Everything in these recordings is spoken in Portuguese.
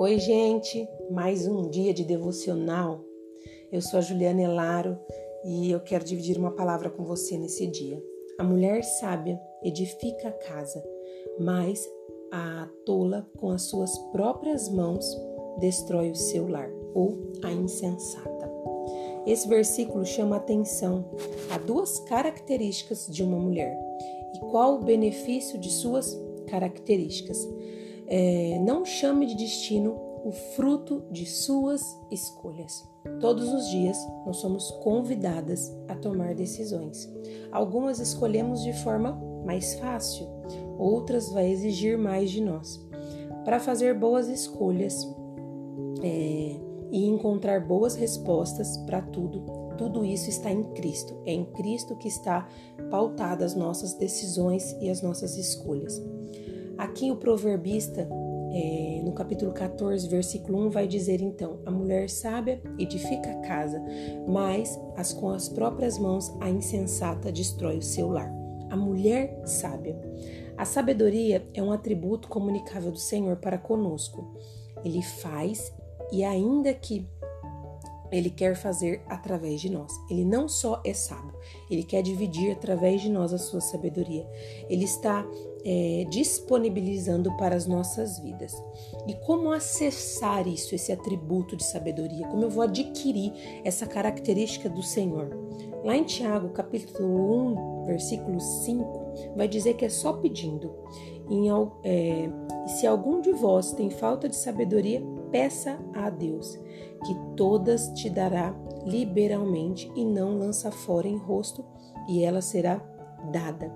Oi, gente, mais um dia de devocional. Eu sou a Juliana Elaro e eu quero dividir uma palavra com você nesse dia. A mulher sábia edifica a casa, mas a tola com as suas próprias mãos destrói o seu lar, ou a insensata. Esse versículo chama atenção a duas características de uma mulher e qual o benefício de suas características. É, não chame de destino o fruto de suas escolhas. Todos os dias nós somos convidadas a tomar decisões. Algumas escolhemos de forma mais fácil, outras vai exigir mais de nós. Para fazer boas escolhas é, e encontrar boas respostas para tudo, tudo isso está em Cristo. É em Cristo que está pautada as nossas decisões e as nossas escolhas. Aqui o proverbista, é, no capítulo 14, versículo 1, vai dizer então: A mulher sábia edifica a casa, mas as com as próprias mãos a insensata destrói o seu lar. A mulher sábia. A sabedoria é um atributo comunicável do Senhor para conosco. Ele faz e ainda que ele quer fazer através de nós. Ele não só é sábio, ele quer dividir através de nós a sua sabedoria. Ele está é, disponibilizando para as nossas vidas. E como acessar isso, esse atributo de sabedoria? Como eu vou adquirir essa característica do Senhor? Lá em Tiago, capítulo 1, versículo 5, vai dizer que é só pedindo. Em, é, se algum de vós tem falta de sabedoria, peça a Deus, que todas te dará liberalmente e não lança fora em rosto, e ela será dada.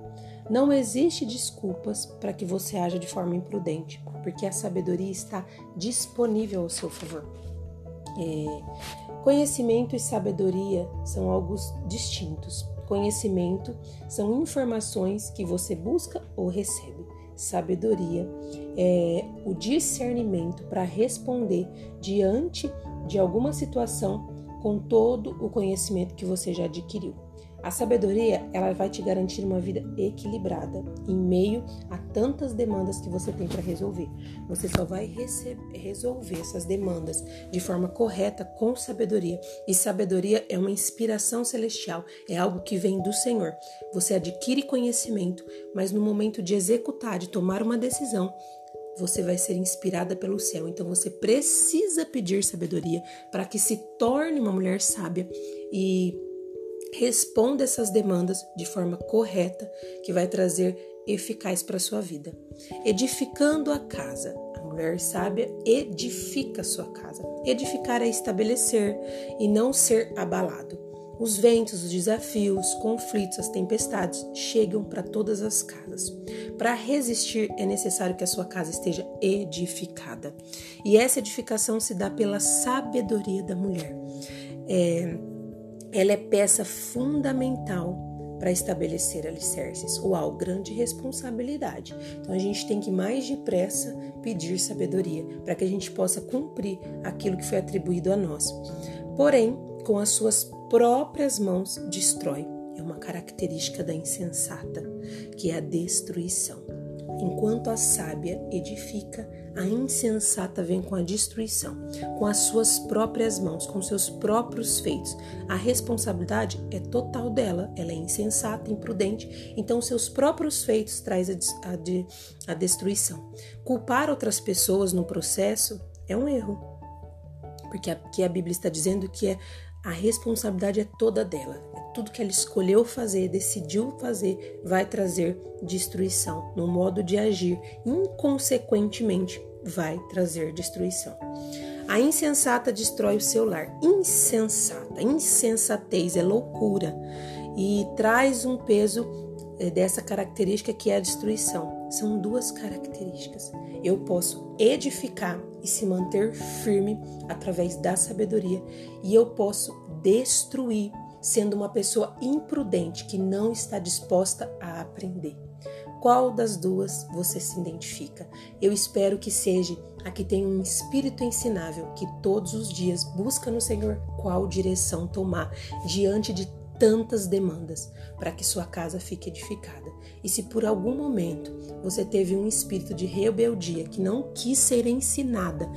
Não existe desculpas para que você haja de forma imprudente, porque a sabedoria está disponível ao seu favor. É, conhecimento e sabedoria são algo distintos. Conhecimento são informações que você busca ou recebe. Sabedoria é o discernimento para responder diante de alguma situação com todo o conhecimento que você já adquiriu. A sabedoria, ela vai te garantir uma vida equilibrada em meio a tantas demandas que você tem para resolver. Você só vai resolver essas demandas de forma correta com sabedoria. E sabedoria é uma inspiração celestial, é algo que vem do Senhor. Você adquire conhecimento, mas no momento de executar, de tomar uma decisão, você vai ser inspirada pelo céu. Então você precisa pedir sabedoria para que se torne uma mulher sábia e responda essas demandas de forma correta, que vai trazer eficaz para sua vida. Edificando a casa. A mulher sábia edifica sua casa. Edificar é estabelecer e não ser abalado. Os ventos, os desafios, os conflitos, as tempestades chegam para todas as casas. Para resistir, é necessário que a sua casa esteja edificada. E essa edificação se dá pela sabedoria da mulher. É, ela é peça fundamental para estabelecer alicerces. Uau, grande responsabilidade. Então a gente tem que mais depressa pedir sabedoria para que a gente possa cumprir aquilo que foi atribuído a nós. Porém, com as suas próprias mãos destrói. É uma característica da insensata, que é a destruição. Enquanto a sábia edifica, a insensata vem com a destruição, com as suas próprias mãos, com seus próprios feitos. A responsabilidade é total dela, ela é insensata, imprudente, então seus próprios feitos traz a, a, a destruição. Culpar outras pessoas no processo é um erro, porque aqui a Bíblia está dizendo que é, a responsabilidade é toda dela, tudo que ela escolheu fazer, decidiu fazer, vai trazer destruição. No modo de agir, inconsequentemente, vai trazer destruição. A insensata destrói o seu lar. Insensata, insensatez é loucura e traz um peso dessa característica que é a destruição. São duas características. Eu posso edificar e se manter firme através da sabedoria, e eu posso destruir sendo uma pessoa imprudente que não está disposta a aprender. Qual das duas você se identifica? Eu espero que seja a que tem um espírito ensinável, que todos os dias busca no Senhor qual direção tomar diante de tantas demandas para que sua casa fique edificada. E se por algum momento você teve um espírito de rebeldia que não quis ser ensinada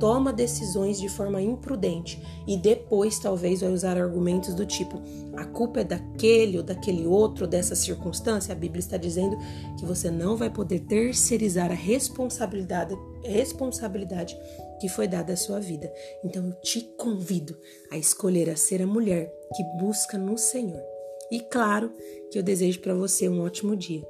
toma decisões de forma imprudente e depois talvez vai usar argumentos do tipo: a culpa é daquele ou daquele outro, dessa circunstância, a Bíblia está dizendo que você não vai poder terceirizar a responsabilidade, responsabilidade que foi dada à sua vida. Então eu te convido a escolher a ser a mulher que busca no Senhor. E claro que eu desejo para você um ótimo dia.